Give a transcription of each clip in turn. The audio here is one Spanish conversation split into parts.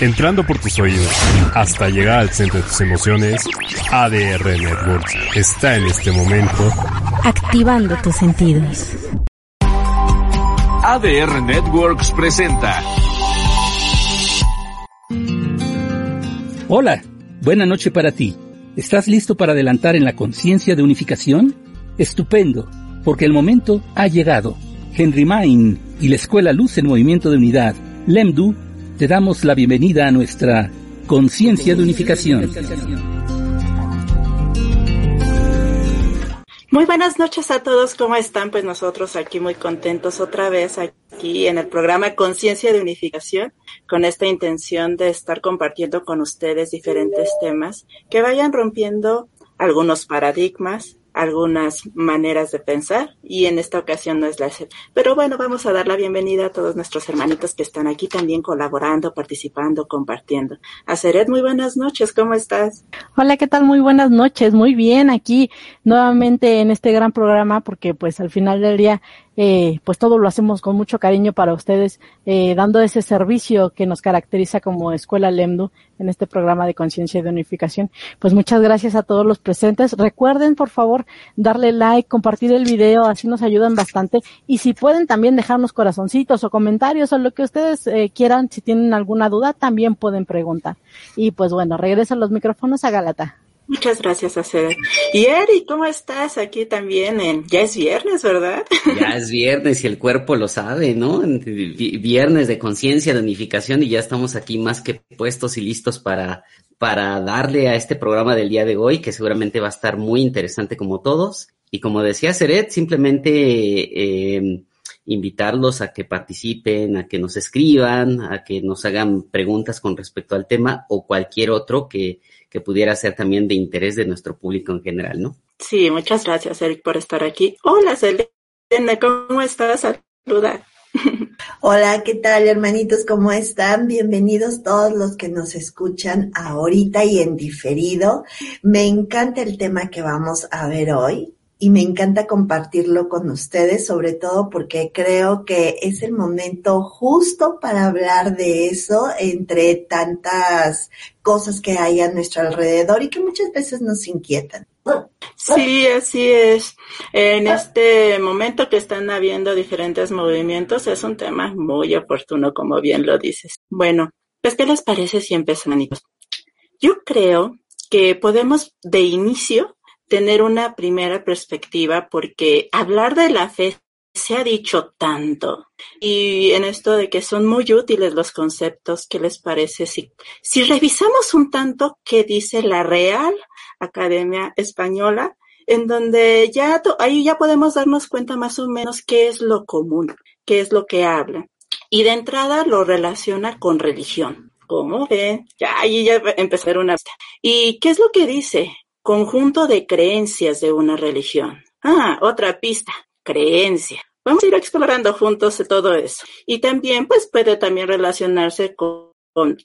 entrando por tus oídos hasta llegar al centro de tus emociones, ADR Networks está en este momento activando tus sentidos. ADR Networks presenta. Hola, buena noche para ti. ¿Estás listo para adelantar en la conciencia de unificación? Estupendo, porque el momento ha llegado. Henry Main y la Escuela Luz en Movimiento de Unidad, LEMDU, te damos la bienvenida a nuestra conciencia de unificación. Muy buenas noches a todos, ¿cómo están? Pues nosotros aquí muy contentos otra vez aquí en el programa Conciencia de Unificación, con esta intención de estar compartiendo con ustedes diferentes temas que vayan rompiendo algunos paradigmas, algunas maneras de pensar y en esta ocasión no es la excepción. Pero bueno, vamos a dar la bienvenida a todos nuestros hermanitos que están aquí también colaborando, participando, compartiendo. A Seret, muy buenas noches, ¿cómo estás? Hola, ¿qué tal? Muy buenas noches, muy bien, aquí nuevamente en este gran programa porque pues al final del día eh, pues todo lo hacemos con mucho cariño para ustedes, eh, dando ese servicio que nos caracteriza como Escuela LEMDU en este programa de conciencia y de unificación. Pues muchas gracias a todos los presentes. Recuerden, por favor, darle like, compartir el video, así nos ayudan bastante. Y si pueden también dejarnos corazoncitos o comentarios o lo que ustedes eh, quieran, si tienen alguna duda, también pueden preguntar. Y pues bueno, regresan los micrófonos a Galata. Muchas gracias, Acera. Y Eri, ¿cómo estás? Aquí también en... Ya es viernes, ¿verdad? Ya es viernes y el cuerpo lo sabe, ¿no? Viernes de conciencia, de unificación y ya estamos aquí más que puestos y listos para, para darle a este programa del día de hoy, que seguramente va a estar muy interesante como todos. Y como decía Seret, simplemente eh, invitarlos a que participen, a que nos escriban, a que nos hagan preguntas con respecto al tema o cualquier otro que que pudiera ser también de interés de nuestro público en general, ¿no? Sí, muchas gracias, Eric, por estar aquí. Hola, Selena, ¿cómo estás? Saluda. Hola, ¿qué tal, hermanitos? ¿Cómo están? Bienvenidos todos los que nos escuchan ahorita y en diferido. Me encanta el tema que vamos a ver hoy y me encanta compartirlo con ustedes, sobre todo porque creo que es el momento justo para hablar de eso entre tantas cosas que hay a nuestro alrededor y que muchas veces nos inquietan. Sí, así es. En este momento que están habiendo diferentes movimientos es un tema muy oportuno, como bien lo dices. Bueno, pues ¿qué les parece si empezamos? Yo creo que podemos de inicio tener una primera perspectiva porque hablar de la fe se ha dicho tanto y en esto de que son muy útiles los conceptos, ¿qué les parece? Si, revisamos un tanto qué dice la Real Academia Española, en donde ya ahí ya podemos darnos cuenta más o menos qué es lo común, qué es lo que habla. Y de entrada lo relaciona con religión. ¿Cómo ven? Ya ahí ya empezar una. ¿Y qué es lo que dice? Conjunto de creencias de una religión. Ah, otra pista, creencia. Vamos a ir explorando juntos todo eso. Y también, pues puede también relacionarse con,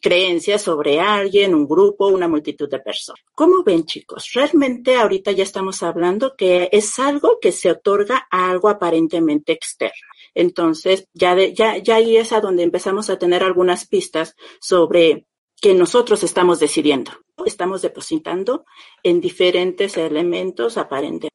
creencias sobre alguien, un grupo, una multitud de personas. ¿Cómo ven, chicos? Realmente ahorita ya estamos hablando que es algo que se otorga a algo aparentemente externo. Entonces, ya, de, ya, ya ahí es a donde empezamos a tener algunas pistas sobre que nosotros estamos decidiendo. Estamos depositando en diferentes elementos aparentes.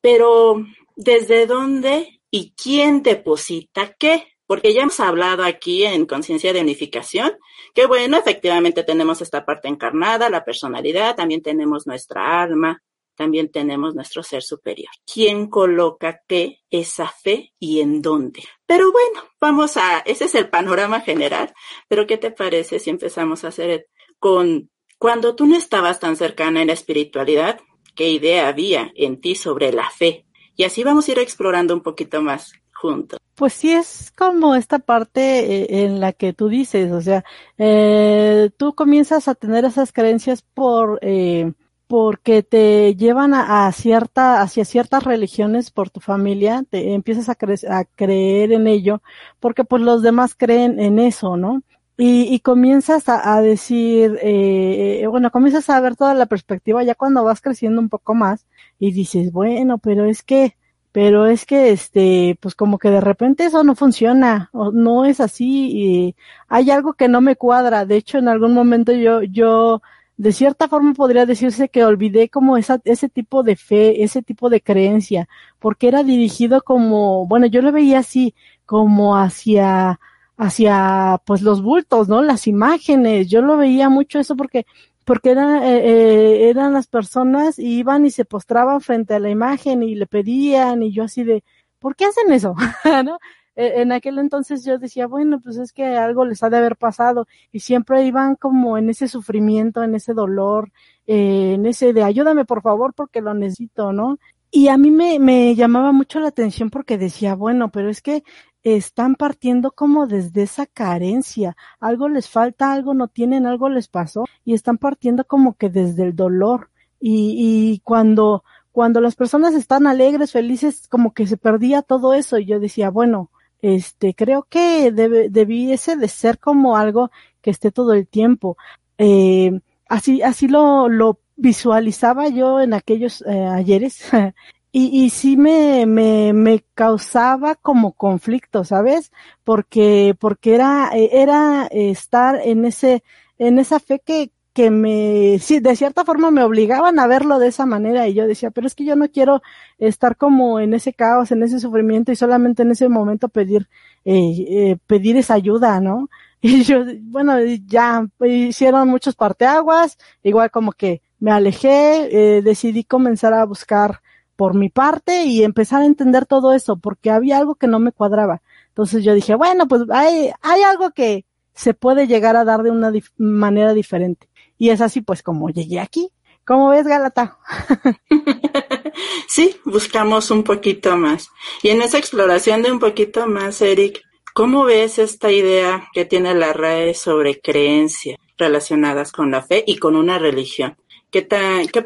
Pero, ¿desde dónde y quién deposita qué? Porque ya hemos hablado aquí en conciencia de unificación, que bueno, efectivamente tenemos esta parte encarnada, la personalidad, también tenemos nuestra alma, también tenemos nuestro ser superior. ¿Quién coloca qué, esa fe y en dónde? Pero bueno, vamos a, ese es el panorama general, pero ¿qué te parece si empezamos a hacer con cuando tú no estabas tan cercana en la espiritualidad? ¿Qué idea había en ti sobre la fe? Y así vamos a ir explorando un poquito más juntos. pues sí es como esta parte eh, en la que tú dices, o sea, eh, tú comienzas a tener esas creencias por eh, porque te llevan a, cierta hacia ciertas religiones por tu familia, te empiezas a, a creer en ello, porque pues los demás creen en eso, ¿no? Y, y comienzas a, a decir, eh, bueno, comienzas a ver toda la perspectiva ya cuando vas creciendo un poco más y dices, bueno, pero es que pero es que este pues como que de repente eso no funciona o no es así y hay algo que no me cuadra de hecho en algún momento yo yo de cierta forma podría decirse que olvidé como esa, ese tipo de fe, ese tipo de creencia, porque era dirigido como, bueno, yo lo veía así, como hacia, hacia, pues los bultos, ¿no? Las imágenes, yo lo veía mucho eso porque porque era, eh, eh, eran las personas y iban y se postraban frente a la imagen y le pedían y yo así de, ¿por qué hacen eso? ¿no? E, en aquel entonces yo decía, bueno, pues es que algo les ha de haber pasado y siempre iban como en ese sufrimiento, en ese dolor, eh, en ese de ayúdame por favor porque lo necesito, ¿no? Y a mí me, me llamaba mucho la atención porque decía, bueno, pero es que están partiendo como desde esa carencia, algo les falta, algo no tienen, algo les pasó y están partiendo como que desde el dolor. Y, y cuando cuando las personas están alegres, felices, como que se perdía todo eso y yo decía, bueno, este, creo que debe, debiese de ser como algo que esté todo el tiempo. Eh, así, así lo, lo visualizaba yo en aquellos eh, ayeres y, y sí me, me, me causaba como conflicto, ¿sabes? Porque, porque era, era estar en ese, en esa fe que, que me, sí, de cierta forma me obligaban a verlo de esa manera y yo decía, pero es que yo no quiero estar como en ese caos, en ese sufrimiento y solamente en ese momento pedir, eh, eh, pedir esa ayuda, ¿no? Y yo, bueno, ya hicieron muchos parteaguas, igual como que me alejé, eh, decidí comenzar a buscar por mi parte y empezar a entender todo eso, porque había algo que no me cuadraba. Entonces yo dije, bueno, pues hay, hay algo que se puede llegar a dar de una manera diferente. Y es así pues como llegué aquí. ¿Cómo ves, Galata? sí, buscamos un poquito más. Y en esa exploración de un poquito más, Eric, ¿cómo ves esta idea que tiene la RAE sobre creencias relacionadas con la fe y con una religión? ¿Qué, qué,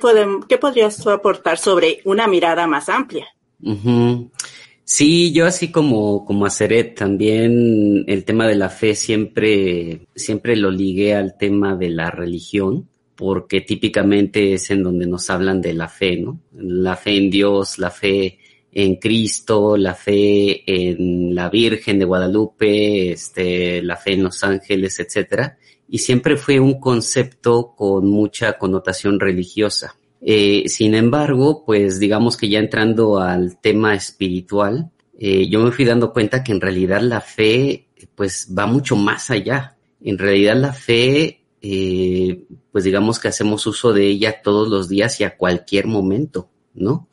qué podrías tú aportar sobre una mirada más amplia? Sí, yo así como, como Aceret, también el tema de la fe siempre, siempre lo ligué al tema de la religión, porque típicamente es en donde nos hablan de la fe, ¿no? La fe en Dios, la fe en Cristo, la fe en la Virgen de Guadalupe, este, la fe en los ángeles, etcétera y siempre fue un concepto con mucha connotación religiosa. Eh, sin embargo, pues digamos que ya entrando al tema espiritual, eh, yo me fui dando cuenta que en realidad la fe pues va mucho más allá. En realidad la fe, eh, pues digamos que hacemos uso de ella todos los días y a cualquier momento, ¿no?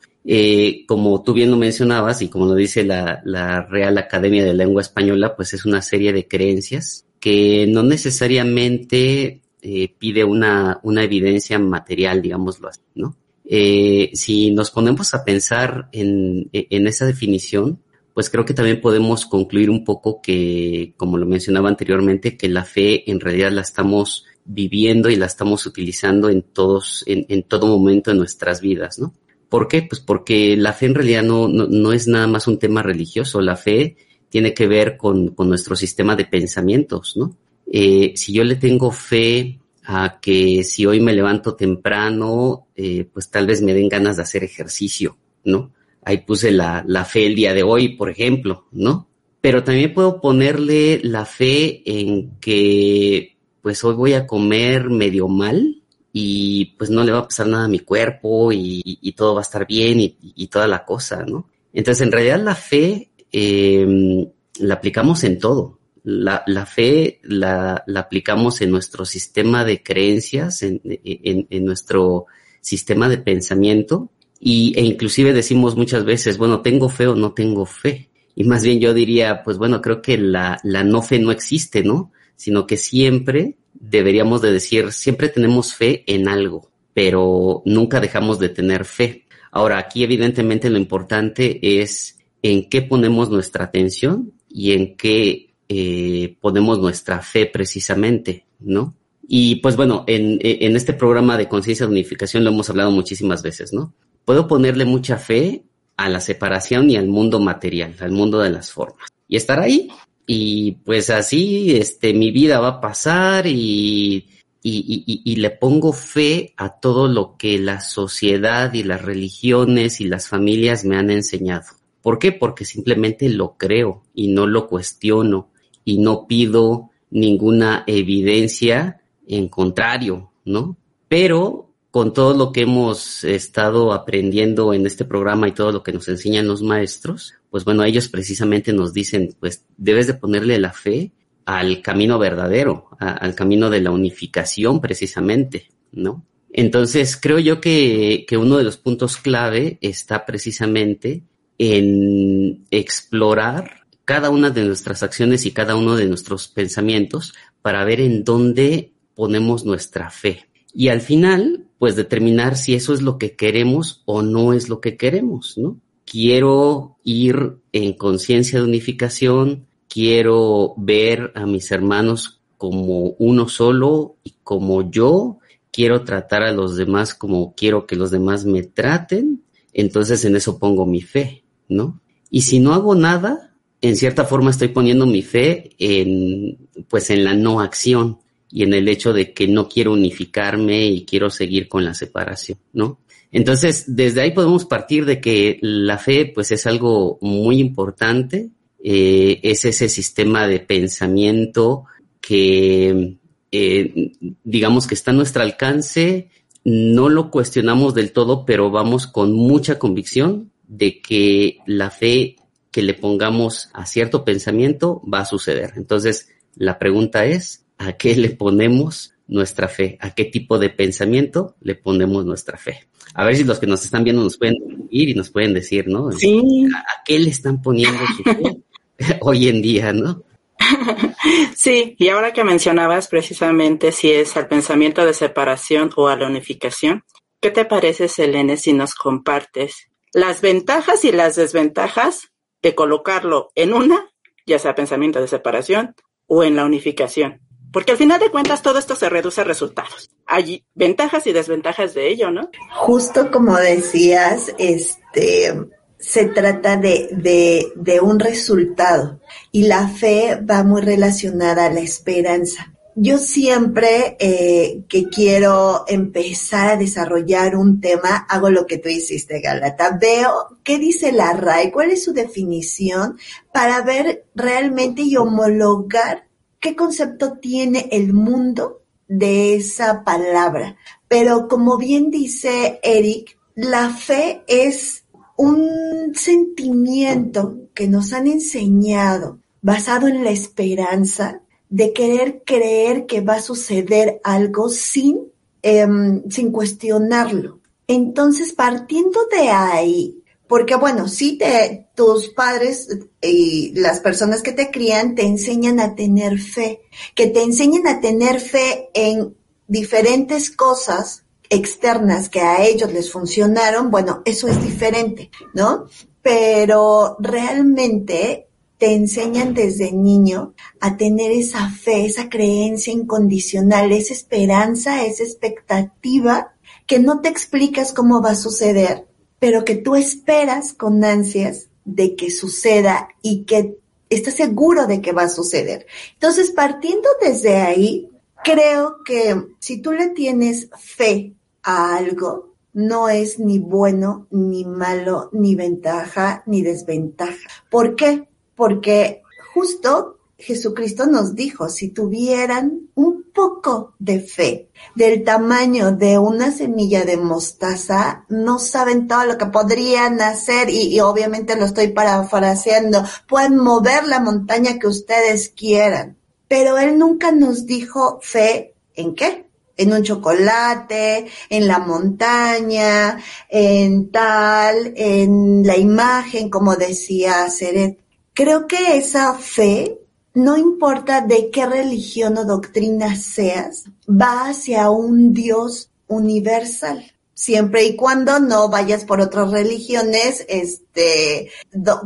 como tú bien lo mencionabas y como lo dice la, la Real Academia de Lengua Española, pues es una serie de creencias que no necesariamente eh, pide una, una evidencia material, digámoslo así, ¿no? Eh, si nos ponemos a pensar en, en esa definición, pues creo que también podemos concluir un poco que, como lo mencionaba anteriormente, que la fe en realidad la estamos viviendo y la estamos utilizando en todos, en, en todo momento de nuestras vidas, ¿no? ¿Por qué? Pues porque la fe en realidad no, no, no es nada más un tema religioso. La fe tiene que ver con, con nuestro sistema de pensamientos, ¿no? Eh, si yo le tengo fe a que si hoy me levanto temprano, eh, pues tal vez me den ganas de hacer ejercicio, ¿no? Ahí puse la, la fe el día de hoy, por ejemplo, ¿no? Pero también puedo ponerle la fe en que pues hoy voy a comer medio mal y pues no le va a pasar nada a mi cuerpo y, y todo va a estar bien y, y, toda la cosa, ¿no? Entonces en realidad la fe eh, la aplicamos en todo. La, la fe la, aplicamos en nuestro sistema de creencias, en, en, en nuestro sistema de pensamiento y, e inclusive decimos muchas veces, bueno, tengo fe o no tengo fe. Y más bien yo diría, pues bueno, creo que la, la no fe no existe, ¿no? Sino que siempre deberíamos de decir, siempre tenemos fe en algo, pero nunca dejamos de tener fe. Ahora, aquí evidentemente lo importante es en qué ponemos nuestra atención y en qué eh, ponemos nuestra fe precisamente, ¿no? Y pues bueno, en, en este programa de conciencia de unificación lo hemos hablado muchísimas veces, ¿no? Puedo ponerle mucha fe a la separación y al mundo material, al mundo de las formas. Y estar ahí. Y pues así, este, mi vida va a pasar y, y, y, y, le pongo fe a todo lo que la sociedad y las religiones y las familias me han enseñado. ¿Por qué? Porque simplemente lo creo y no lo cuestiono y no pido ninguna evidencia en contrario, ¿no? Pero con todo lo que hemos estado aprendiendo en este programa y todo lo que nos enseñan los maestros, pues bueno, ellos precisamente nos dicen, pues debes de ponerle la fe al camino verdadero, al camino de la unificación precisamente, ¿no? Entonces, creo yo que, que uno de los puntos clave está precisamente en explorar cada una de nuestras acciones y cada uno de nuestros pensamientos para ver en dónde ponemos nuestra fe. Y al final, pues determinar si eso es lo que queremos o no es lo que queremos, ¿no? Quiero ir en conciencia de unificación, quiero ver a mis hermanos como uno solo y como yo, quiero tratar a los demás como quiero que los demás me traten, entonces en eso pongo mi fe, ¿no? Y si no hago nada, en cierta forma estoy poniendo mi fe en, pues en la no acción, y en el hecho de que no quiero unificarme y quiero seguir con la separación, ¿no? Entonces, desde ahí podemos partir de que la fe, pues, es algo muy importante, eh, es ese sistema de pensamiento que, eh, digamos que está a nuestro alcance, no lo cuestionamos del todo, pero vamos con mucha convicción de que la fe que le pongamos a cierto pensamiento va a suceder. Entonces, la pregunta es, a qué le ponemos nuestra fe, a qué tipo de pensamiento le ponemos nuestra fe. A ver si los que nos están viendo nos pueden ir y nos pueden decir, ¿no? Sí. ¿A, qué le están poniendo su fe hoy en día, no? Sí, y ahora que mencionabas precisamente si es al pensamiento de separación o a la unificación, ¿qué te parece, Selene, si nos compartes las ventajas y las desventajas de colocarlo en una, ya sea pensamiento de separación o en la unificación? Porque al final de cuentas todo esto se reduce a resultados. Hay ventajas y desventajas de ello, ¿no? Justo como decías, este, se trata de, de, de un resultado y la fe va muy relacionada a la esperanza. Yo siempre eh, que quiero empezar a desarrollar un tema, hago lo que tú hiciste, Galata. Veo qué dice la RAI, cuál es su definición para ver realmente y homologar qué concepto tiene el mundo de esa palabra. Pero como bien dice Eric, la fe es un sentimiento que nos han enseñado basado en la esperanza de querer creer que va a suceder algo sin, eh, sin cuestionarlo. Entonces, partiendo de ahí, porque bueno, sí te, tus padres y las personas que te crían te enseñan a tener fe, que te enseñan a tener fe en diferentes cosas externas que a ellos les funcionaron, bueno, eso es diferente, ¿no? Pero realmente te enseñan desde niño a tener esa fe, esa creencia incondicional, esa esperanza, esa expectativa que no te explicas cómo va a suceder, pero que tú esperas con ansias de que suceda y que estás seguro de que va a suceder. Entonces, partiendo desde ahí, creo que si tú le tienes fe a algo, no es ni bueno, ni malo, ni ventaja, ni desventaja. ¿Por qué? Porque justo Jesucristo nos dijo, si tuvieran un poco de fe del tamaño de una semilla de mostaza, no saben todo lo que podrían hacer y, obviamente lo estoy parafraseando, pueden mover la montaña que ustedes quieran. Pero Él nunca nos dijo fe en qué? En un chocolate, en la montaña, en tal, en la imagen, como decía Seret. Creo que esa fe no importa de qué religión o doctrina seas, va hacia un Dios universal. siempre y cuando no vayas por otras religiones, este,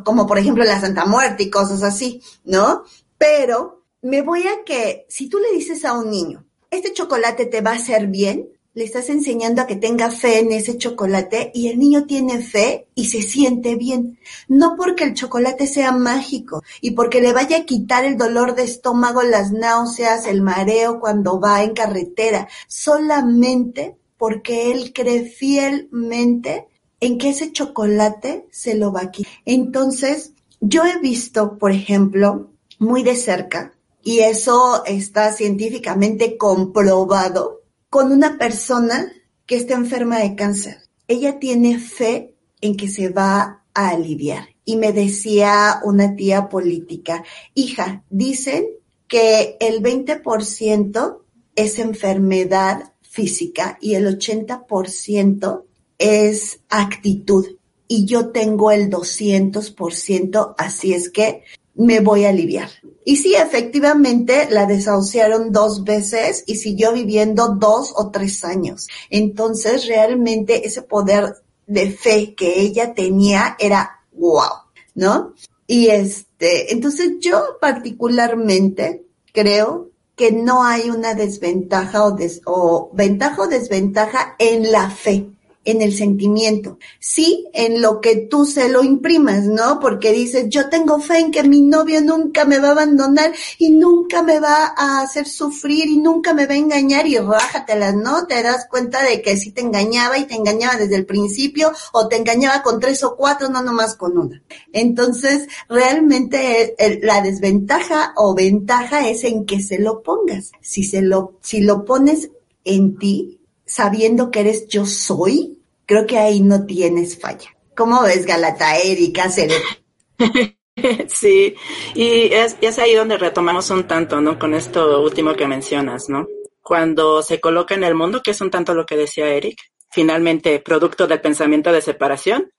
como por ejemplo la Santa Muerte y cosas así, ¿no? Pero me voy a que si tú le dices a un niño, este chocolate te va a hacer bien, le estás enseñando a que tenga fe en ese chocolate y el niño tiene fe y se siente bien. No porque el chocolate sea mágico y porque le vaya a quitar el dolor de estómago, las náuseas, el mareo cuando va en carretera, solamente porque él cree fielmente en que ese chocolate se lo va a quitar. Entonces, yo he visto, por ejemplo, muy de cerca, y eso está científicamente comprobado, con una persona que está enferma de cáncer. Ella tiene fe en que se va a aliviar. Y me decía una tía política, hija, dicen que el 20% es enfermedad física y el 80% es actitud. Y yo tengo el 200%, así es que me voy a aliviar. Y sí, efectivamente, la desahuciaron dos veces y siguió viviendo dos o tres años. Entonces, realmente ese poder de fe que ella tenía era wow, ¿no? Y este, entonces yo particularmente creo que no hay una desventaja o, ventaja o desventaja en la fe en el sentimiento, sí en lo que tú se lo imprimas, ¿no? Porque dices, yo tengo fe en que mi novio nunca me va a abandonar y nunca me va a hacer sufrir y nunca me va a engañar y rájatelas, ¿no? Te das cuenta de que sí te engañaba y te engañaba desde el principio o te engañaba con tres o cuatro, no nomás con una. Entonces, realmente la desventaja o ventaja es en que se lo pongas. Si se lo, si lo pones en ti, sabiendo que eres yo soy, creo que ahí no tienes falla. ¿Cómo ves, Galata, Erika, Sí, y es, es ahí donde retomamos un tanto, ¿no? Con esto último que mencionas, ¿no? Cuando se coloca en el mundo, que es un tanto lo que decía Eric, finalmente, producto del pensamiento de separación,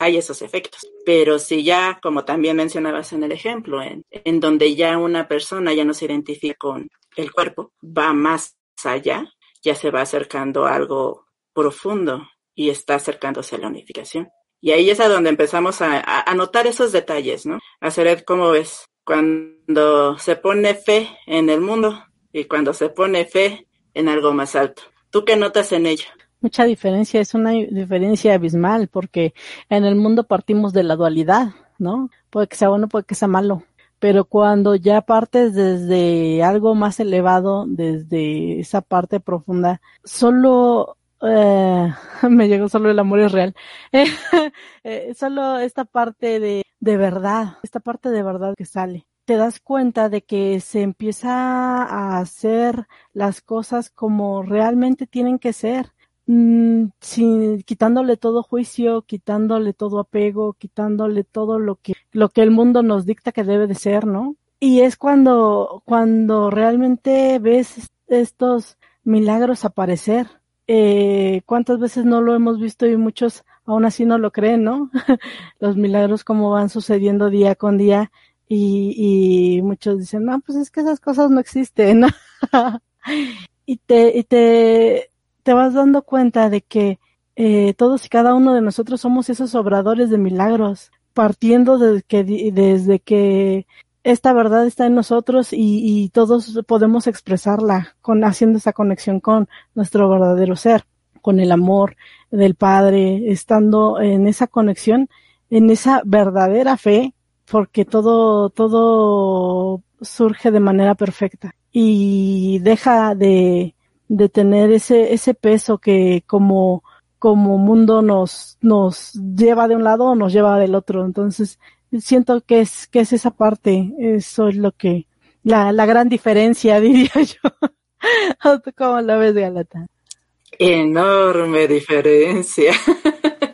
hay esos efectos. Pero si ya, como también mencionabas en el ejemplo, en, en donde ya una persona ya no se identifica con el cuerpo, va más allá, ya se va acercando a algo profundo, y está acercándose a la unificación. Y ahí es a donde empezamos a, a, notar esos detalles, ¿no? A saber cómo ves cuando se pone fe en el mundo y cuando se pone fe en algo más alto. ¿Tú qué notas en ello? Mucha diferencia, es una diferencia abismal, porque en el mundo partimos de la dualidad, ¿no? Puede que sea bueno, puede que sea malo, pero cuando ya partes desde algo más elevado, desde esa parte profunda, solo eh, me llegó solo el amor es real. Eh, solo esta parte de, de verdad, esta parte de verdad que sale. Te das cuenta de que se empieza a hacer las cosas como realmente tienen que ser. Mm, sin, quitándole todo juicio, quitándole todo apego, quitándole todo lo que, lo que el mundo nos dicta que debe de ser, ¿no? Y es cuando, cuando realmente ves estos milagros aparecer eh, cuántas veces no lo hemos visto y muchos aún así no lo creen, ¿no? Los milagros como van sucediendo día con día y, y muchos dicen, no, pues es que esas cosas no existen, ¿no? y te, y te, te vas dando cuenta de que eh, todos y cada uno de nosotros somos esos obradores de milagros, partiendo desde que, desde que esta verdad está en nosotros y, todos podemos expresarla con haciendo esa conexión con nuestro verdadero ser, con el amor del Padre, estando en esa conexión, en esa verdadera fe, porque todo, todo surge de manera perfecta y deja de, de tener ese, ese peso que como, como mundo nos, nos lleva de un lado o nos lleva del otro. Entonces, siento que es, que es esa parte, eso es lo que, la, la gran diferencia, diría yo. ¿Cómo la ves, Galata? Enorme diferencia.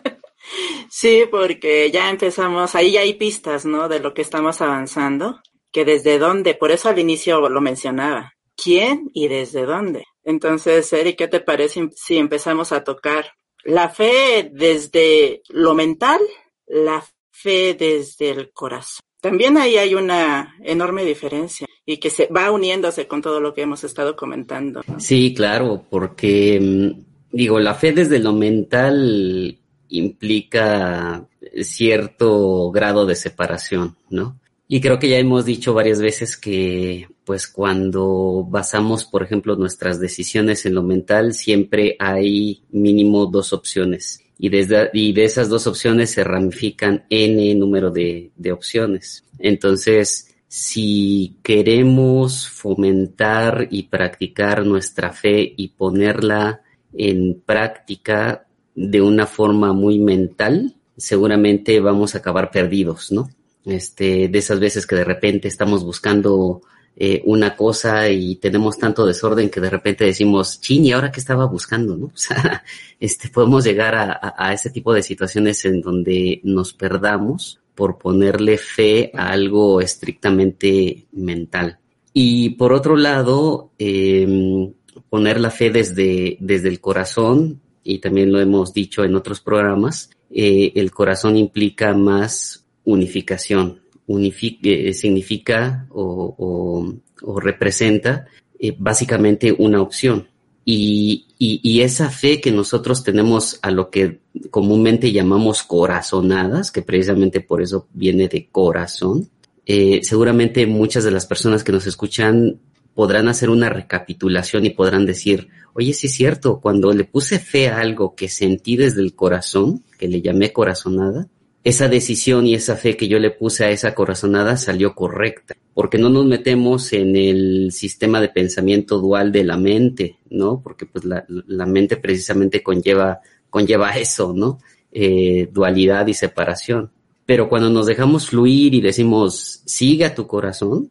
sí, porque ya empezamos, ahí ya hay pistas, ¿no? De lo que estamos avanzando, que desde dónde, por eso al inicio lo mencionaba, quién y desde dónde. Entonces, Eric, ¿qué te parece si empezamos a tocar la fe desde lo mental, la fe desde el corazón. También ahí hay una enorme diferencia y que se va uniéndose con todo lo que hemos estado comentando. Sí, claro, porque mm, digo, la fe desde lo mental implica cierto grado de separación, ¿no? Y creo que ya hemos dicho varias veces que, pues, cuando basamos, por ejemplo, nuestras decisiones en lo mental, siempre hay mínimo dos opciones. Y, desde, y de esas dos opciones se ramifican n número de, de opciones. Entonces, si queremos fomentar y practicar nuestra fe y ponerla en práctica de una forma muy mental, seguramente vamos a acabar perdidos, ¿no? este, de esas veces que de repente estamos buscando eh, una cosa y tenemos tanto desorden que de repente decimos, chin, ¿y ahora qué estaba buscando? ¿no? O sea, este, podemos llegar a, a, ese tipo de situaciones en donde nos perdamos por ponerle fe a algo estrictamente mental. Y por otro lado, eh, poner la fe desde, desde el corazón, y también lo hemos dicho en otros programas, eh, el corazón implica más unificación. Eh, significa o, representa eh, básicamente una opción. Y, y, esa fe que nosotros tenemos a lo que comúnmente llamamos corazonadas, que precisamente por eso viene de corazón, eh, seguramente muchas de las personas que nos escuchan podrán hacer una recapitulación y podrán decir, oye, sí es cierto, cuando le puse fe a algo que sentí desde el corazón, que le llamé corazonada, esa decisión y esa fe que yo le puse a esa corazonada salió correcta, porque no nos metemos en el sistema de pensamiento dual de la mente, ¿no? Porque pues la, la mente precisamente conlleva, conlleva eso, ¿no? Eh, dualidad y separación. Pero cuando nos dejamos fluir y decimos, sigue a tu corazón,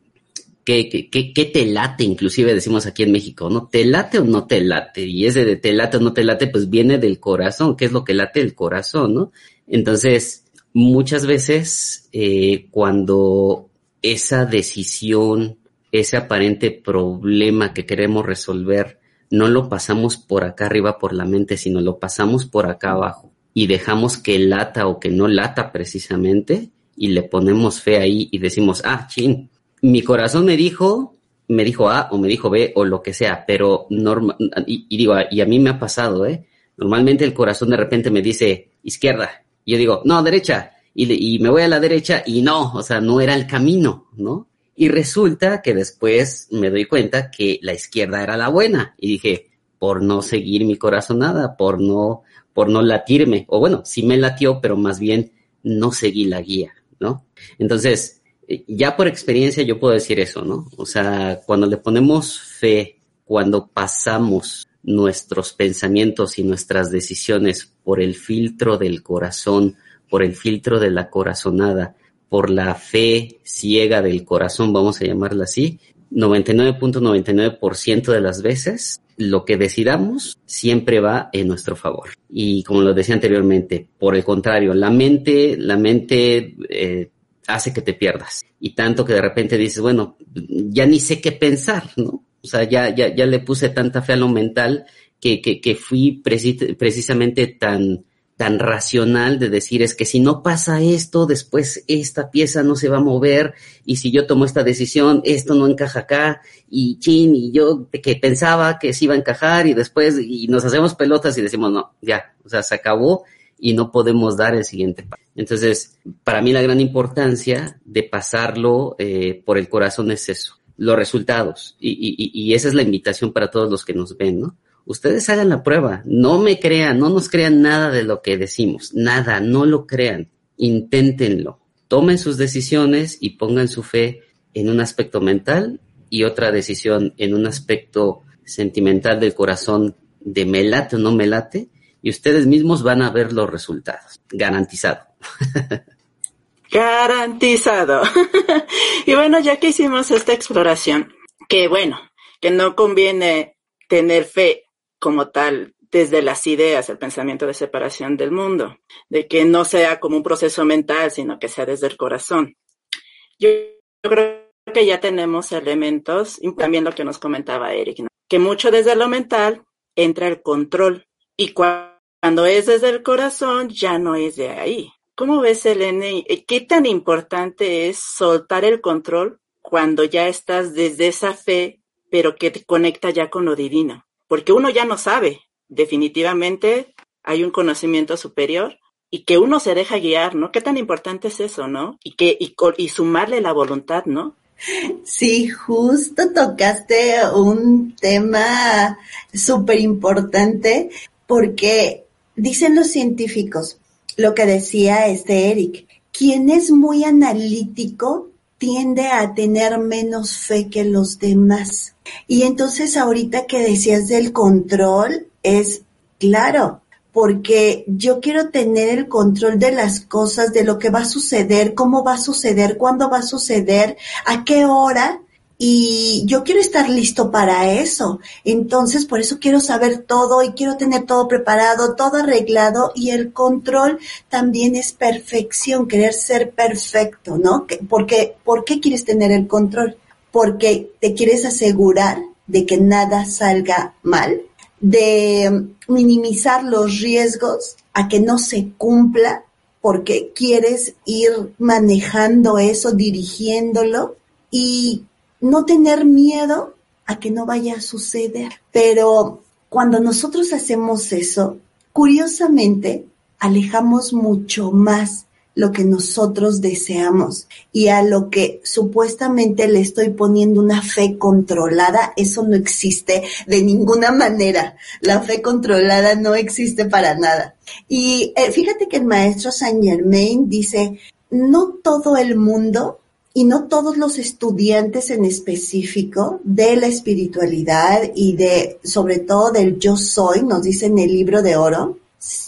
¿qué, qué, qué, te late? Inclusive decimos aquí en México, ¿no? ¿Te late o no te late? Y ese de te late o no te late, pues viene del corazón. ¿Qué es lo que late el corazón, no? Entonces, muchas veces eh, cuando esa decisión, ese aparente problema que queremos resolver, no lo pasamos por acá arriba por la mente, sino lo pasamos por acá abajo y dejamos que lata o que no lata precisamente y le ponemos fe ahí y decimos, ah, chin, mi corazón me dijo, me dijo A o me dijo B o lo que sea, pero normal, y, y digo, y a mí me ha pasado, ¿eh? Normalmente el corazón de repente me dice izquierda y yo digo, no, derecha. Y, y me voy a la derecha y no, o sea, no era el camino, ¿no? Y resulta que después me doy cuenta que la izquierda era la buena. Y dije, por no seguir mi corazonada, por no, por no latirme. O bueno, sí me latió, pero más bien no seguí la guía, ¿no? Entonces, eh, ya por experiencia yo puedo decir eso, ¿no? O sea, cuando le ponemos fe, cuando pasamos nuestros pensamientos y nuestras decisiones por el filtro del corazón, por el filtro de la corazonada, por la fe ciega del corazón, vamos a llamarla así, 99.99% de las veces lo que decidamos siempre va en nuestro favor. Y como lo decía anteriormente, por el contrario, la mente, la mente eh, hace que te pierdas. Y tanto que de repente dices, bueno, ya ni sé qué pensar, ¿no? O sea, ya, ya, ya le puse tanta fe a lo mental que, que, que fui precisamente tan, tan racional de decir es que si no pasa esto, después esta pieza no se va a mover y si yo tomo esta decisión, esto no encaja acá y chin, y yo que pensaba que sí iba a encajar y después y nos hacemos pelotas y decimos no, ya, o sea, se acabó y no podemos dar el siguiente paso. Entonces, para mí la gran importancia de pasarlo eh, por el corazón es eso, los resultados. Y, y, y esa es la invitación para todos los que nos ven, ¿no? Ustedes hagan la prueba, no me crean, no nos crean nada de lo que decimos, nada, no lo crean, inténtenlo. Tomen sus decisiones y pongan su fe en un aspecto mental y otra decisión en un aspecto sentimental del corazón de me late o no me late y ustedes mismos van a ver los resultados, garantizado. Garantizado. y bueno, ya que hicimos esta exploración, que bueno, que no conviene tener fe como tal desde las ideas, el pensamiento de separación del mundo, de que no sea como un proceso mental, sino que sea desde el corazón. Yo, creo que ya tenemos elementos, y también lo que nos comentaba Eric, que mucho desde lo mental entra el control y cuando es desde el corazón ya no es de ahí. ¿Cómo ves, Elene? ¿Qué tan importante es soltar el control cuando ya estás desde esa fe, pero que te conecta ya con lo divino? Porque uno ya no sabe, definitivamente hay un conocimiento superior y que uno se deja guiar, ¿no? Qué tan importante es eso, ¿no? Y que y, sumarle la voluntad, ¿no? Sí, justo tocaste un tema súper importante porque dicen los científicos, lo que decía este Eric, quien es muy analítico tiende a tener menos fe que los demás. Y entonces ahorita que decías del control, es claro, porque yo quiero tener el control de las cosas, de lo que va a suceder, cómo va a suceder, cuándo va a suceder, a qué hora, y yo quiero estar listo para eso. Entonces, por eso quiero saber todo y quiero tener todo preparado, todo arreglado y el control también es perfección, querer ser perfecto, ¿no? Porque, ¿por qué quieres tener el control? Porque te quieres asegurar de que nada salga mal, de minimizar los riesgos a que no se cumpla porque quieres ir manejando eso, dirigiéndolo y no tener miedo a que no vaya a suceder. Pero cuando nosotros hacemos eso, curiosamente, alejamos mucho más lo que nosotros deseamos y a lo que supuestamente le estoy poniendo una fe controlada, eso no existe de ninguna manera. La fe controlada no existe para nada. Y eh, fíjate que el maestro Saint Germain dice, no todo el mundo y no todos los estudiantes en específico de la espiritualidad y de, sobre todo del yo soy, nos dice en el libro de oro,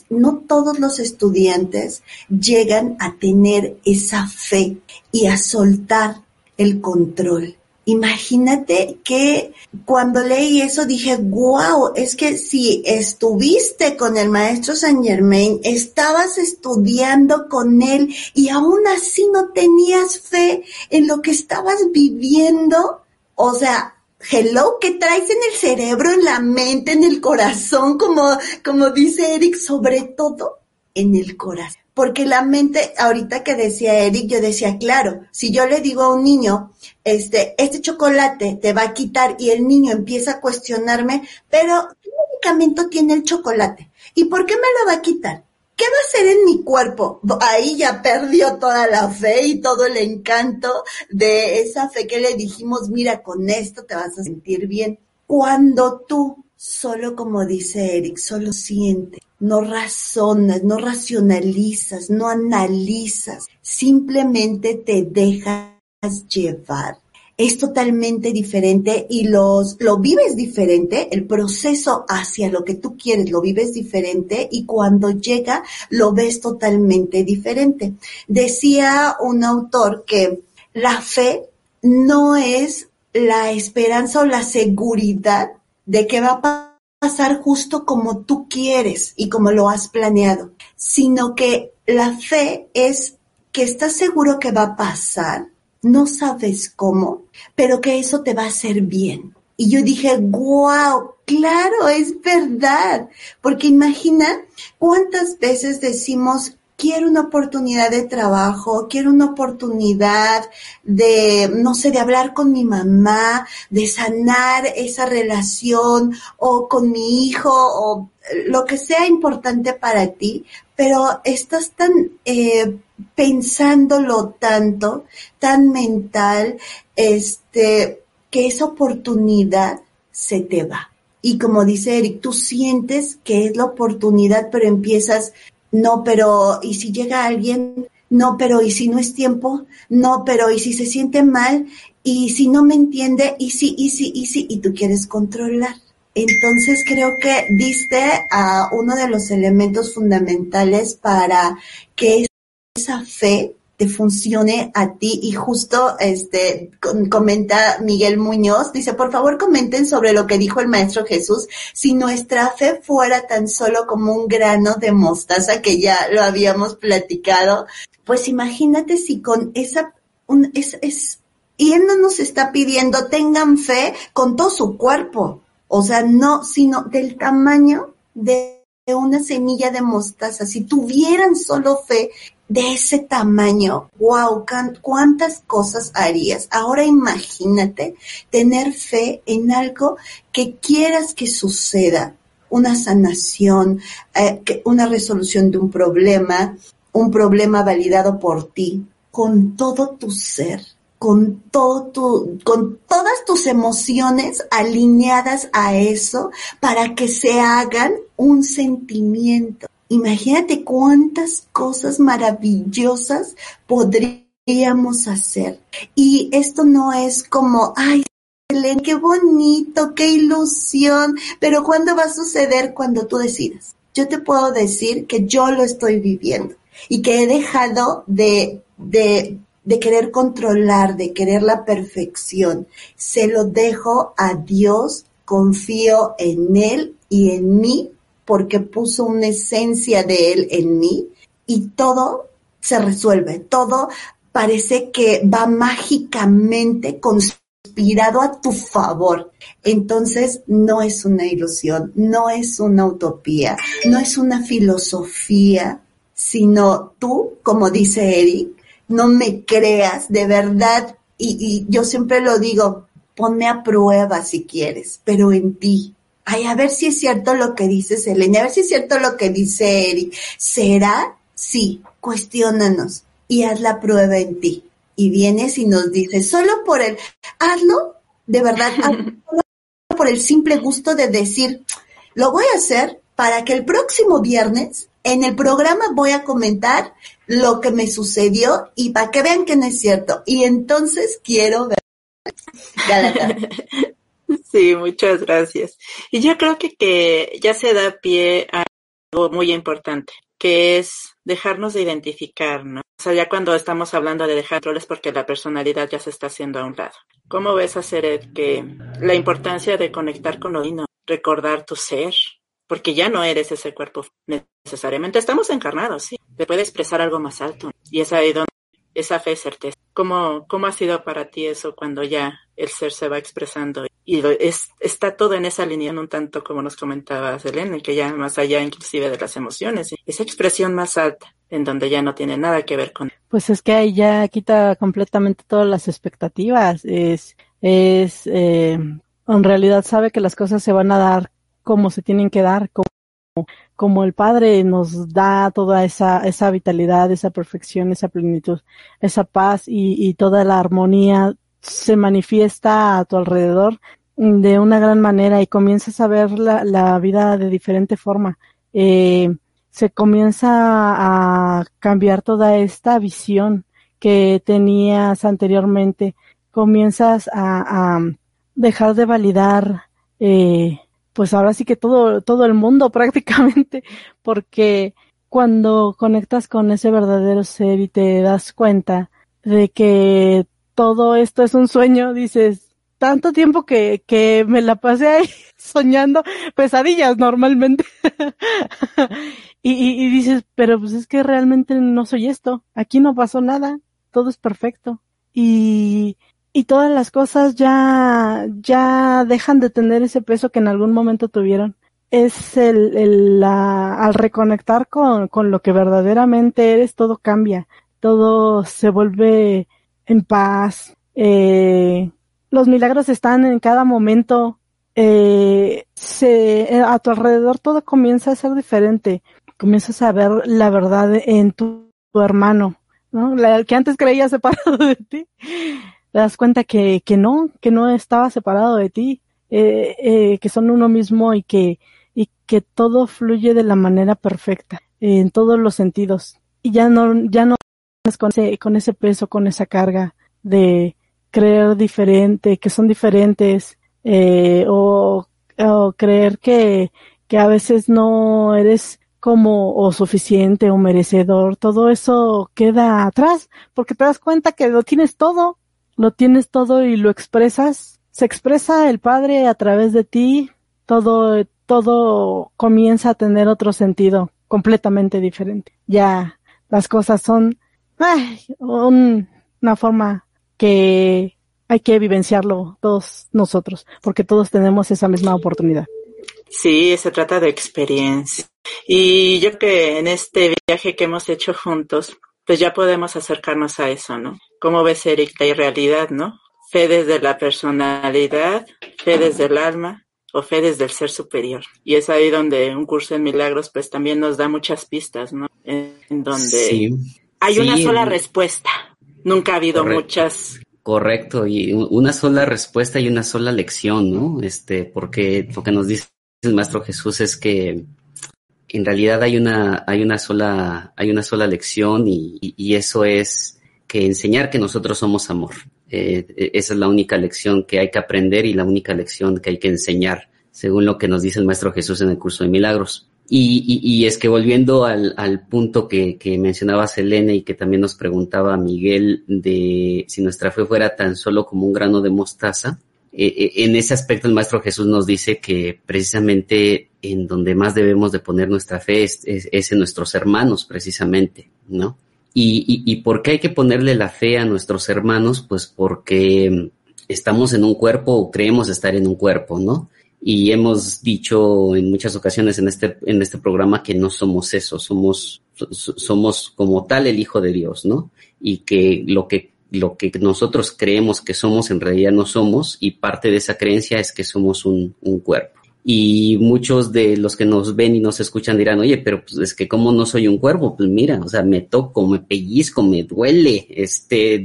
no todos los estudiantes llegan a tener esa fe y a soltar el control. Imagínate que cuando leí eso dije, wow, es que si estuviste con el maestro Saint Germain, estabas estudiando con él y aún así no tenías fe en lo que estabas viviendo, o sea, hello, ¿qué traes en el cerebro, en la mente, en el corazón, como, como dice Eric, sobre todo en el corazón? Porque la mente, ahorita que decía Eric, yo decía, claro, si yo le digo a un niño, este, este chocolate te va a quitar y el niño empieza a cuestionarme, pero ¿qué medicamento tiene el chocolate? ¿Y por qué me lo va a quitar? ¿Qué va a hacer en mi cuerpo? Ahí ya perdió toda la fe y todo el encanto de esa fe que le dijimos, mira, con esto te vas a sentir bien. Cuando tú, solo como dice Eric, solo sientes, no razonas, no racionalizas, no analizas, simplemente te dejas llevar. Es totalmente diferente y los, lo vives diferente, el proceso hacia lo que tú quieres lo vives diferente y cuando llega lo ves totalmente diferente. Decía un autor que la fe no es la esperanza o la seguridad de que va a pasar justo como tú quieres y como lo has planeado, sino que la fe es que estás seguro que va a pasar, no sabes cómo, pero que eso te va a hacer bien. Y yo dije, wow, claro, es verdad, porque imagina cuántas veces decimos, quiero una oportunidad de trabajo, quiero una oportunidad de, no sé, de hablar con mi mamá, de sanar esa relación o con mi hijo o lo que sea importante para ti, pero estás tan eh, pensándolo tanto, tan mental, este, que esa oportunidad se te va. Y como dice Eric, tú sientes que es la oportunidad, pero empiezas, no, pero ¿y si llega alguien? No, pero ¿y si no es tiempo? No, pero ¿y si se siente mal? ¿Y si no me entiende? ¿Y si, y si, y si? Y tú quieres controlar. Entonces creo que diste a uno de los elementos fundamentales para que esa fe te funcione a ti. Y justo este comenta Miguel Muñoz dice por favor comenten sobre lo que dijo el maestro Jesús. Si nuestra fe fuera tan solo como un grano de mostaza que ya lo habíamos platicado pues imagínate si con esa un, es, es y él no nos está pidiendo tengan fe con todo su cuerpo. O sea no sino del tamaño de una semilla de mostaza, si tuvieran solo fe de ese tamaño, wow, cuántas cosas harías. Ahora imagínate tener fe en algo que quieras que suceda. una sanación, eh, una resolución de un problema, un problema validado por ti, con todo tu ser, con todo tu, con todas tus emociones alineadas a eso para que se hagan un sentimiento. Imagínate cuántas cosas maravillosas podríamos hacer. Y esto no es como, ay, qué bonito, qué ilusión, pero ¿cuándo va a suceder cuando tú decidas? Yo te puedo decir que yo lo estoy viviendo y que he dejado de, de, de querer controlar, de querer la perfección. Se lo dejo a Dios, confío en Él y en mí porque puso una esencia de Él en mí y todo se resuelve, todo parece que va mágicamente conspirado a tu favor. Entonces no es una ilusión, no es una utopía, no es una filosofía, sino tú, como dice Eric, no me creas de verdad, y, yo siempre lo digo, ponme a prueba si quieres, pero en ti, ay, a ver si es cierto lo que dice Selene, a ver si es cierto lo que dice Eric. ¿Será? Sí, cuestiónanos y haz la prueba en ti. Y vienes y nos dices, solo por el, hazlo, de verdad, hazlo por el simple gusto de decir, lo voy a hacer para que el próximo viernes en el programa voy a comentar lo que me sucedió y para que vean que no es cierto. Y entonces quiero ver. Galata. Sí, muchas gracias. Y yo creo que, que ya se da pie a algo muy importante, que es dejarnos de identificar, ¿no? O sea, ya cuando estamos hablando de dejar roles porque la personalidad ya se está haciendo a un lado. ¿Cómo ves hacer que la importancia de conectar con lo divino, recordar tu ser, porque ya no eres ese cuerpo necesariamente. Estamos encarnados, sí. Te puede expresar algo más alto. Y es ahí donde esa fe certeza. ¿Cómo, ¿Cómo ha sido para ti eso cuando ya el ser se va expresando? Y es, está todo en esa línea, un tanto como nos comentaba Selene, que ya más allá inclusive de las emociones, esa expresión más alta, en donde ya no tiene nada que ver con... Pues es que ahí ya quita completamente todas las expectativas. Es, es, eh, en realidad sabe que las cosas se van a dar como se tienen que dar, como como el Padre nos da toda esa, esa vitalidad, esa perfección, esa plenitud, esa paz y, toda la armonía se manifiesta a tu alrededor de una gran manera y comienzas a ver la, la vida de diferente forma. Eh, se comienza a cambiar toda esta visión que tenías anteriormente. Comienzas a, a dejar de validar eh, pues ahora sí que todo, todo el mundo prácticamente, porque cuando conectas con ese verdadero ser y te das cuenta de que todo esto es un sueño, dices, tanto tiempo que, que me la pasé ahí soñando pesadillas normalmente. y, y, dices, pero pues es que realmente no soy esto, aquí no pasó nada, todo es perfecto. Y y todas las cosas ya, ya dejan de tener ese peso que en algún momento tuvieron. Es el, el la, al reconectar con, con lo que verdaderamente eres, todo cambia, todo se vuelve en paz, eh, los milagros están en cada momento, eh, se, a tu alrededor todo comienza a ser diferente, comienzas a ver la verdad en tu, hermano, ¿no? La, que antes creía separado de ti, te das cuenta que, que no, que no estaba separado de ti, eh, eh, que son uno mismo y que, y que todo fluye de la manera perfecta, en todos los sentidos. Y ya no, ya no con ese, con ese peso, con esa carga de creer diferente, que son diferentes, eh, o, o creer que, que a veces no eres como o suficiente o merecedor, todo eso queda atrás, porque te das cuenta que lo tienes todo, lo tienes todo y lo expresas, se expresa el Padre a través de ti, todo, todo comienza a tener otro sentido completamente diferente. Ya las cosas son un, una forma que hay que vivenciarlo todos nosotros, porque todos tenemos esa misma oportunidad. Sí, se trata de experiencia. Y yo que en este viaje que hemos hecho juntos, pues ya podemos acercarnos a eso, ¿no? ¿Cómo ves, Eric, la irrealidad, no? Fe desde la personalidad, fe desde el alma, o fe desde el ser superior. Y es ahí donde un curso en milagros pues también nos da muchas pistas, ¿no? En, donde hay una sola respuesta. Nunca ha habido muchas. Correcto, y una sola respuesta y una sola lección, ¿no? Este, porque lo que nos dice el Maestro Jesús es que en realidad hay una, hay una sola, hay una sola lección y, y eso es que enseñar que nosotros somos amor. Eh, e, esa es la única lección que hay que aprender y la única lección que hay que enseñar, según lo que nos dice el Maestro Jesús en el curso de milagros. Y, y, es que volviendo al, al punto que, que, mencionaba Selene y que también nos preguntaba Miguel de si nuestra fe fuera tan solo como un grano de mostaza, eh, eh, en ese aspecto el Maestro Jesús nos dice que precisamente en donde más debemos de poner nuestra fe es, es en nuestros hermanos, precisamente, ¿no? Y, y, por qué hay que ponerle la fe a nuestros hermanos? Pues porque estamos en un cuerpo o creemos estar en un cuerpo, ¿no? Y hemos dicho en muchas ocasiones en este, en este programa que no somos eso, somos, somos como tal el Hijo de Dios, ¿no? Y que lo que lo que nosotros creemos que somos en realidad no somos y parte de esa creencia es que somos un, un cuerpo y muchos de los que nos ven y nos escuchan dirán, oye, pero pues es que como no soy un cuervo, pues mira, o sea, me toco, me pellizco, me duele, este,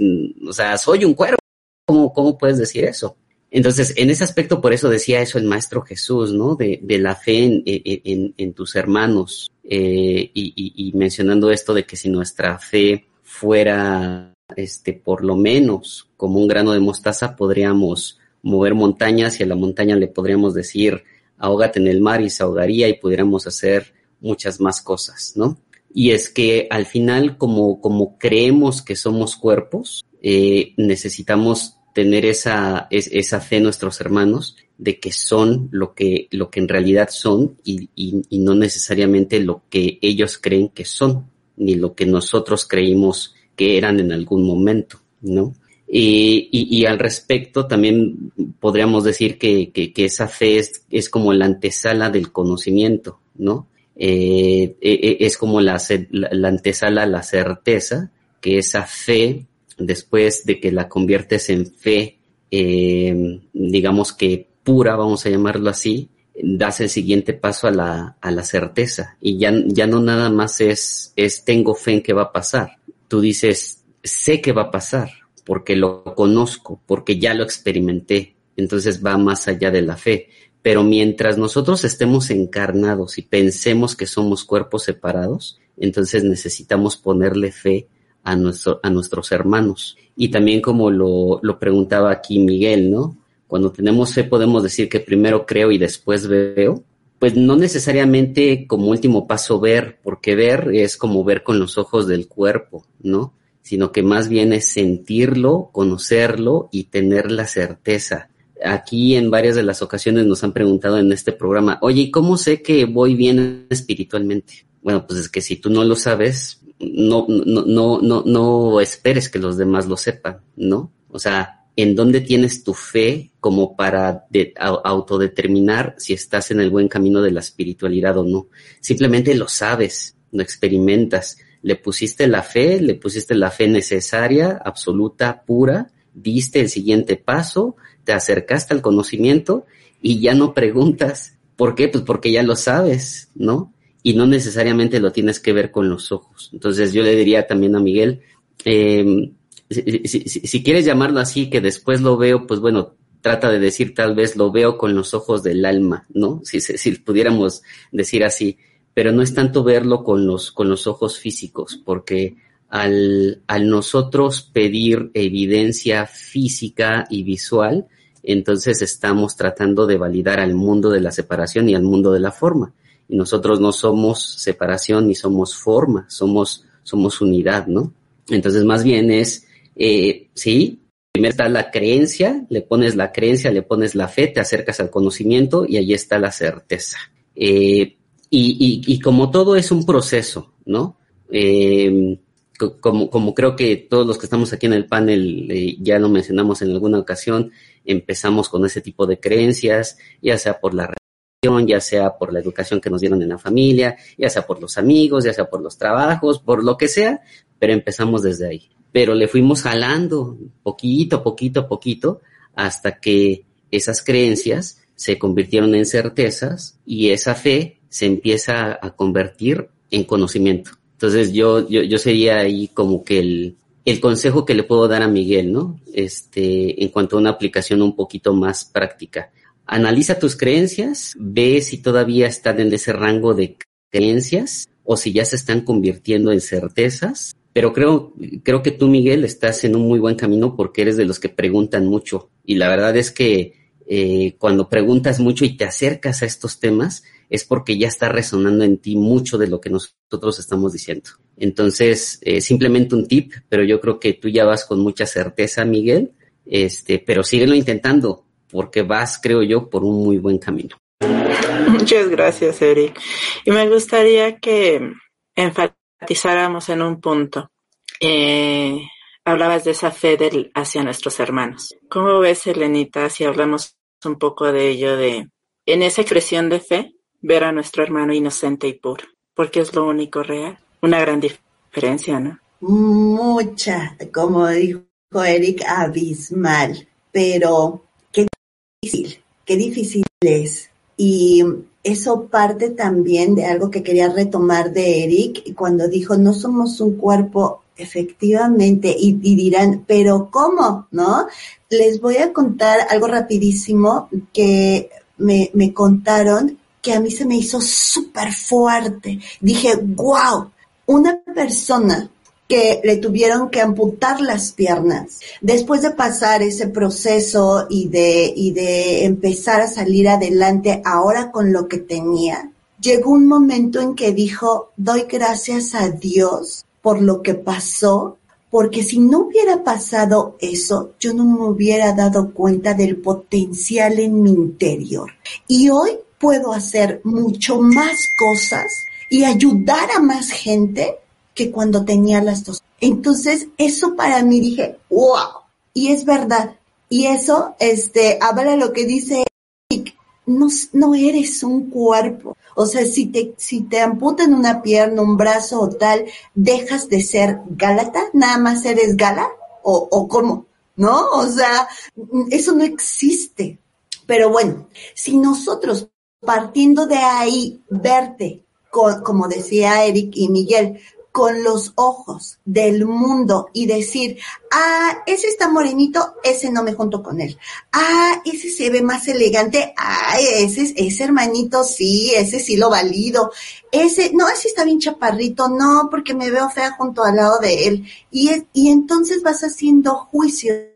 o sea, soy un cuervo. ¿Cómo, cómo puedes decir eso? Entonces, en ese aspecto, por eso decía eso el Maestro Jesús, ¿no? De, de la fe en, en, en tus hermanos, eh, y, y, y mencionando esto de que si nuestra fe fuera, este, por lo menos como un grano de mostaza, podríamos mover montañas y a la montaña le podríamos decir, ahógate en el mar y se ahogaría y pudiéramos hacer muchas más cosas, ¿no? Y es que al final, como, como creemos que somos cuerpos, eh, necesitamos tener esa, esa fe en nuestros hermanos de que son lo que, lo que en realidad son y, y, y no necesariamente lo que ellos creen que son, ni lo que nosotros creímos que eran en algún momento, ¿no? Y, al respecto también podríamos decir que, esa fe es, como la antesala del conocimiento, ¿no? Eh, e, e, es como la, la, la antesala la certeza, que esa fe, después de que la conviertes en fe, eh, digamos que pura, vamos a llamarlo así, das el siguiente paso a la, a la certeza. Y ya, ya no nada más es, es tengo fe en que va a pasar. Tú dices, sé que va a pasar porque lo conozco, porque ya lo experimenté. Entonces va más allá de la fe. Pero mientras nosotros estemos encarnados y pensemos que somos cuerpos separados, entonces necesitamos ponerle fe a, nuestro, a nuestros hermanos. Y también como lo, lo preguntaba aquí Miguel, ¿no? Cuando tenemos fe podemos decir que primero creo y después veo. Pues no necesariamente como último paso ver, porque ver es como ver con los ojos del cuerpo, ¿no? sino que más bien es sentirlo, conocerlo y tener la certeza. Aquí en varias de las ocasiones nos han preguntado en este programa, oye, ¿y cómo sé que voy bien espiritualmente? Bueno, pues es que si tú no lo sabes, no, no, no, no, no esperes que los demás lo sepan, ¿no? O sea, ¿en dónde tienes tu fe como para de, autodeterminar si estás en el buen camino de la espiritualidad o no? Simplemente lo sabes, lo experimentas le pusiste la fe, le pusiste la fe necesaria, absoluta, pura, diste el siguiente paso, te acercaste al conocimiento y ya no preguntas. ¿Por qué? Pues porque ya lo sabes, ¿no? Y no necesariamente lo tienes que ver con los ojos. Entonces yo le diría también a Miguel, eh, si, quieres llamarlo así, que después lo veo, pues bueno, trata de decir tal vez lo veo con los ojos del alma, ¿no? Si, si pudiéramos decir así pero no es tanto verlo con los, con los ojos físicos, porque al, al nosotros pedir evidencia física y visual, entonces estamos tratando de validar al mundo de la separación y al mundo de la forma. Y nosotros no somos separación ni somos forma, somos, somos unidad, ¿no? Entonces más bien es, eh, sí, primero está la creencia, le pones la creencia, le pones la fe, te acercas al conocimiento y ahí está la certeza. Eh, y, y, y como todo es un proceso, ¿no? Eh, como, creo que todos los que estamos aquí en el panel eh, ya lo mencionamos en alguna ocasión, empezamos con ese tipo de creencias, ya sea por la religión, ya sea por la educación que nos dieron en la familia, ya sea por los amigos, ya sea por los trabajos, por lo que sea, pero empezamos desde ahí. Pero le fuimos jalando poquito, poquito, poquito, hasta que esas creencias se convirtieron en certezas y esa fe se empieza a convertir en conocimiento. Entonces yo, yo, yo sería ahí como que el, el consejo que le puedo dar a Miguel, ¿no? Este, en cuanto a una aplicación un poquito más práctica. Analiza tus creencias, ve si todavía están en ese rango de creencias o si ya se están convirtiendo en certezas. Pero creo, creo que tú, Miguel, estás en un muy buen camino porque eres de los que preguntan mucho. Y la verdad es que eh, cuando preguntas mucho y te acercas a estos temas, es porque ya está resonando en ti mucho de lo que nosotros estamos diciendo. Entonces, eh, simplemente un tip, pero yo creo que tú ya vas con mucha certeza, Miguel, este, pero síguelo intentando, porque vas, creo yo, por un muy buen camino. Muchas gracias, Eric. Y me gustaría que en un punto. Eh, hablabas de esa fe del, hacia nuestros hermanos. ¿Cómo ves, Elenita, si hablamos un poco de ello, de en esa expresión de fe, ver a nuestro hermano inocente y puro, porque es lo único real? Una gran diferencia, ¿no? Mucha, como dijo Eric, abismal, pero qué difícil, qué difícil es y eso parte también de algo que quería retomar de Eric cuando dijo, no somos un cuerpo efectivamente y, dirán, pero ¿cómo? ¿No? Les voy a contar algo rapidísimo que me, me contaron que a mí se me hizo súper fuerte. Dije, wow, una persona que le tuvieron que amputar las piernas. Después de pasar ese proceso y de, y de empezar a salir adelante ahora con lo que tenía, llegó un momento en que dijo, doy gracias a Dios por lo que pasó, porque si no hubiera pasado eso, yo no me hubiera dado cuenta del potencial en mi interior. Y hoy puedo hacer mucho más cosas y ayudar a más gente que cuando tenía las dos. Entonces, eso para mí dije, wow, y es verdad. Y eso, este, habla lo que dice no, no eres un cuerpo. O sea, si te, si te amputan una pierna, un brazo o tal, dejas de ser Gálata, nada más eres Gala, o, o cómo, ¿no? O sea, eso no existe. Pero bueno, si nosotros partiendo de ahí, verte, como decía Eric y Miguel, con los ojos del mundo y decir, ah, ese está morenito, ese no me junto con él. Ah, ese se ve más elegante, ah, ese, ese hermanito sí, ese sí lo valido. Ese, no, ese está bien chaparrito, no, porque me veo fea junto al lado de él. Y, y entonces vas haciendo juicios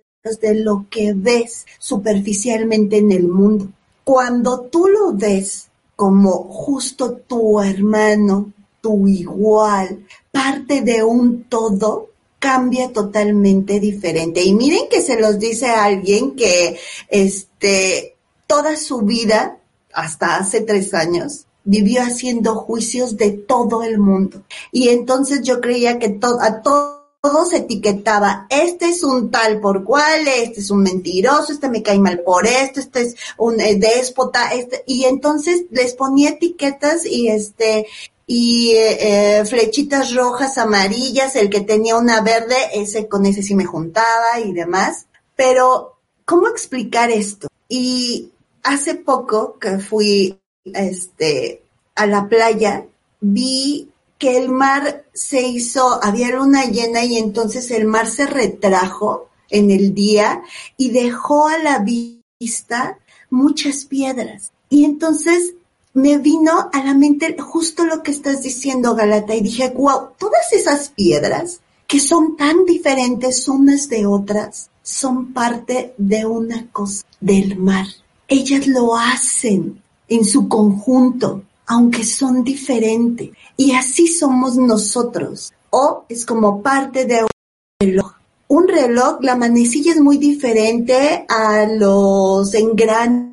de lo que ves superficialmente en el mundo. Cuando tú lo ves como justo tu hermano, tu igual, parte de un todo, cambia totalmente diferente. Y miren que se los dice a alguien que este, toda su vida, hasta hace tres años, vivió haciendo juicios de todo el mundo. Y entonces yo creía que a todos se etiquetaba, este es un tal por cual, este es un mentiroso, este me cae mal por esto, este es un eh, déspota, este, y entonces les ponía etiquetas y este, y eh, flechitas rojas, amarillas, el que tenía una verde, ese con ese sí me juntaba y demás. Pero, ¿cómo explicar esto? Y hace poco que fui este, a la playa, vi que el mar se hizo, había luna llena y entonces el mar se retrajo en el día y dejó a la vista muchas piedras. Y entonces me vino a la mente justo lo que estás diciendo, Galata, y dije, wow, todas esas piedras que son tan diferentes unas de otras, son parte de una cosa, del mar. Ellas lo hacen en su conjunto, aunque son diferentes. Y así somos nosotros. O es como parte de un reloj. Un reloj, la manecilla es muy diferente a los engranes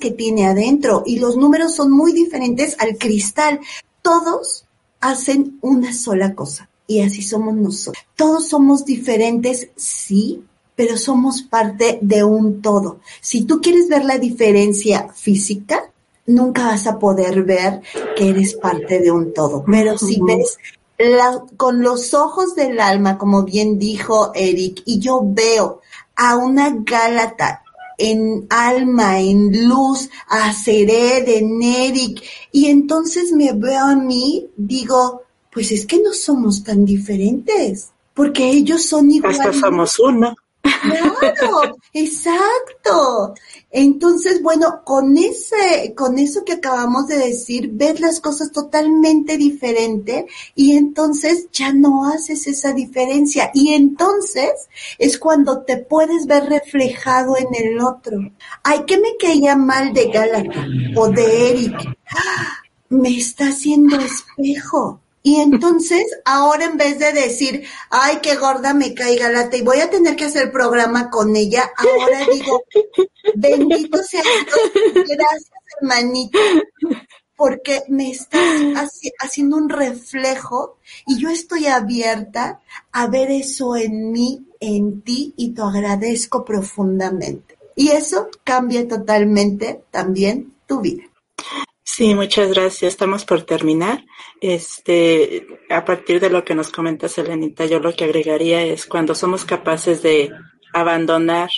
que tiene adentro y los números son muy diferentes al cristal. Todos hacen una sola cosa y así somos nosotros. Todos somos diferentes, sí, pero somos parte de un todo. Si tú quieres ver la diferencia física, nunca vas a poder ver que eres parte de un todo. Pero si ves con los ojos del alma, como bien dijo Eric, y yo veo a una Gálata en alma, en luz, a Sered, en Eric, y entonces me veo a mí, digo, pues es que no somos tan diferentes, porque ellos son iguales. Hasta somos. Claro, exacto. Entonces, bueno, con ese, con eso que acabamos de decir, ves las cosas totalmente diferente y entonces ya no haces esa diferencia y entonces es cuando te puedes ver reflejado en el otro. Ay, que me caía mal de Gálata o de Eric. ¡Ah! Me está haciendo espejo y entonces, ahora en vez de decir, ay, qué gorda me caiga lata y voy a tener que hacer programa con ella, ahora digo, bendito sea Dios, gracias hermanita, porque me estás haciendo un reflejo y yo estoy abierta a ver eso en mí, en ti y te agradezco profundamente. Y eso cambia totalmente también tu vida. Sí, muchas gracias. Estamos por terminar. Este, a partir de lo que nos comenta Selenita, yo lo que agregaría es cuando somos capaces de abandonar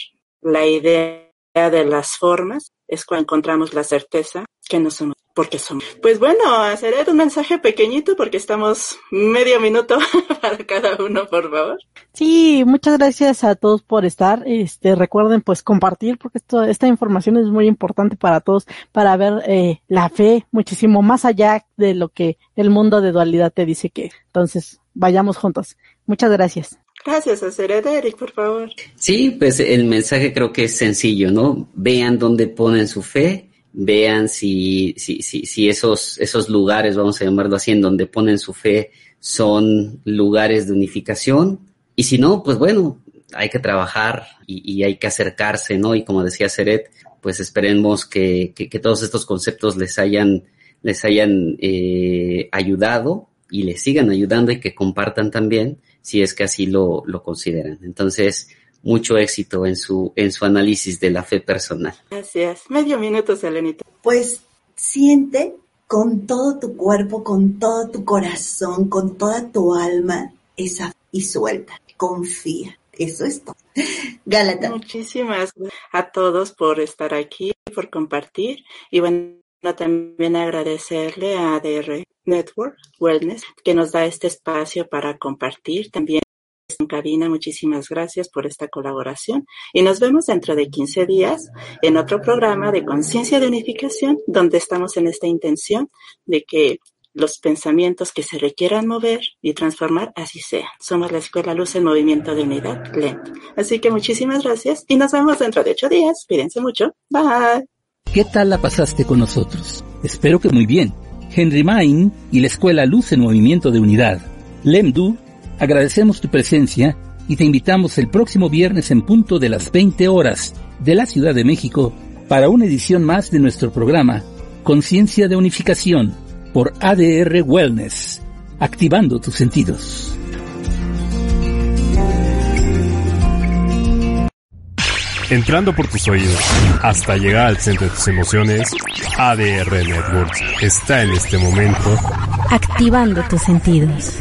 la idea de las formas, es cuando encontramos la certeza que no somos porque somos. Pues bueno, hacer un mensaje pequeñito porque estamos medio minuto para cada uno, por favor. Sí, muchas gracias a todos por estar. Este, recuerden pues compartir porque esto, esta información es muy importante para todos para ver eh, la fe muchísimo más allá de lo que el mundo de dualidad te dice que. Entonces, vayamos juntos. Muchas gracias. Gracias, a Eric, por favor. Sí, pues el mensaje creo que es sencillo, ¿no? Vean dónde ponen su fe, vean si, si, si, si esos, esos lugares, vamos a llamarlo así, en donde ponen su fe, son lugares de unificación. Y si no, pues bueno, hay que trabajar y, hay que acercarse, ¿no? Y como decía Seret, pues esperemos que, que, todos estos conceptos les hayan, les hayan eh, ayudado y les sigan ayudando y que compartan también si es que así lo, lo consideran. Entonces, mucho éxito en su, en su análisis de la fe personal. Gracias. Medio minuto, Selenita. Pues siente con todo tu cuerpo, con todo tu corazón, con toda tu alma esa y suelta. Confía. Eso es todo. Galata. Muchísimas gracias a todos por estar aquí, por compartir y bueno, también agradecerle a ADR Network Wellness que nos da este espacio para compartir también en cabina, muchísimas gracias por esta colaboración y nos vemos dentro de 15 días en otro programa de conciencia de unificación donde estamos en esta intención de que los pensamientos que se requieran mover y transformar, así sea. Somos la Escuela Luz en Movimiento de Unidad. Así que muchísimas gracias y nos vemos dentro de ocho días. Cuídense mucho. Bye. ¿Qué tal la pasaste con nosotros? Espero que muy bien. Henry Main y la Escuela Luz en Movimiento de Unidad. Lemdu Agradecemos tu presencia y te invitamos el próximo viernes en punto de las 20 horas de la Ciudad de México para una edición más de nuestro programa Conciencia de Unificación por ADR Wellness, activando tus sentidos. Entrando por tus oídos hasta llegar al centro de tus emociones, ADR Networks está en este momento activando tus sentidos.